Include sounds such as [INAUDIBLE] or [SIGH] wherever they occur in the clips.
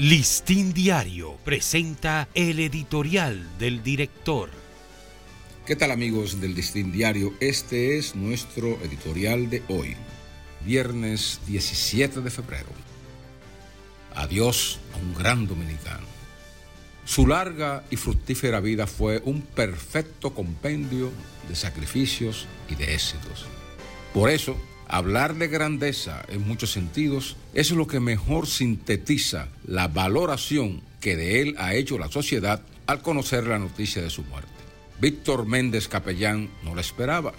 Listín Diario presenta el editorial del director. ¿Qué tal amigos del Listín Diario? Este es nuestro editorial de hoy, viernes 17 de febrero. Adiós a un gran dominicano. Su larga y fructífera vida fue un perfecto compendio de sacrificios y de éxitos. Por eso, Hablar de grandeza en muchos sentidos es lo que mejor sintetiza la valoración que de él ha hecho la sociedad al conocer la noticia de su muerte. Víctor Méndez Capellán no la esperaba.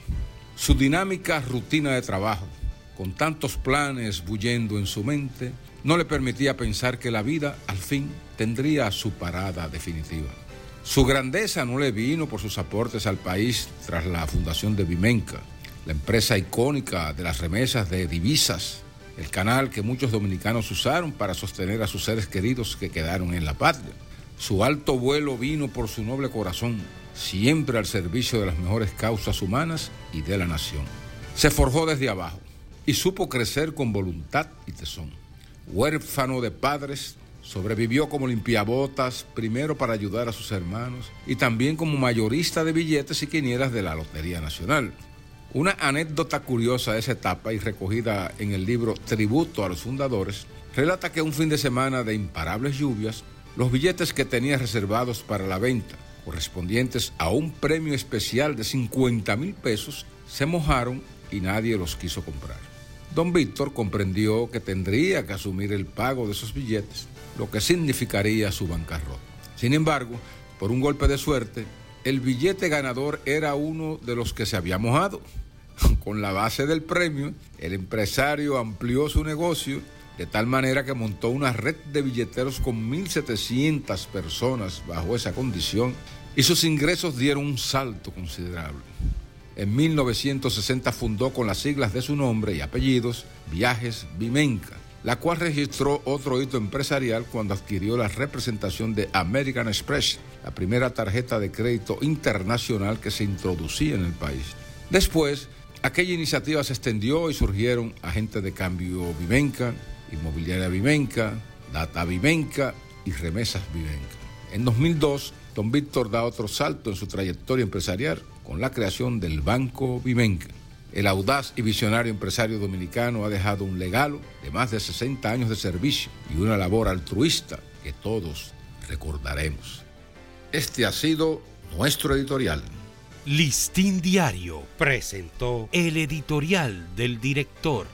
Su dinámica rutina de trabajo, con tantos planes bullendo en su mente, no le permitía pensar que la vida al fin tendría su parada definitiva. Su grandeza no le vino por sus aportes al país tras la fundación de Vimenca, la empresa icónica de las remesas de divisas, el canal que muchos dominicanos usaron para sostener a sus seres queridos que quedaron en la patria. Su alto vuelo vino por su noble corazón, siempre al servicio de las mejores causas humanas y de la nación. Se forjó desde abajo y supo crecer con voluntad y tesón. Huérfano de padres, sobrevivió como limpiabotas, primero para ayudar a sus hermanos y también como mayorista de billetes y quinieras de la Lotería Nacional. Una anécdota curiosa de esa etapa y recogida en el libro Tributo a los Fundadores relata que un fin de semana de imparables lluvias, los billetes que tenía reservados para la venta, correspondientes a un premio especial de 50 mil pesos, se mojaron y nadie los quiso comprar. Don Víctor comprendió que tendría que asumir el pago de esos billetes, lo que significaría su bancarrota. Sin embargo, por un golpe de suerte, el billete ganador era uno de los que se había mojado. [LAUGHS] Con la base del premio, el empresario amplió su negocio de tal manera que montó una red de billeteros con 1.700 personas bajo esa condición y sus ingresos dieron un salto considerable. En 1960 fundó con las siglas de su nombre y apellidos Viajes Vimenca, la cual registró otro hito empresarial cuando adquirió la representación de American Express, la primera tarjeta de crédito internacional que se introducía en el país. Después, aquella iniciativa se extendió y surgieron agentes de cambio Vivenca, Inmobiliaria Vivenca, Data Vivenca y Remesas Vivenca. En 2002, don Víctor da otro salto en su trayectoria empresarial con la creación del Banco Vivenca. El audaz y visionario empresario dominicano ha dejado un legado de más de 60 años de servicio y una labor altruista que todos recordaremos. Este ha sido nuestro editorial. Listín Diario presentó el editorial del director.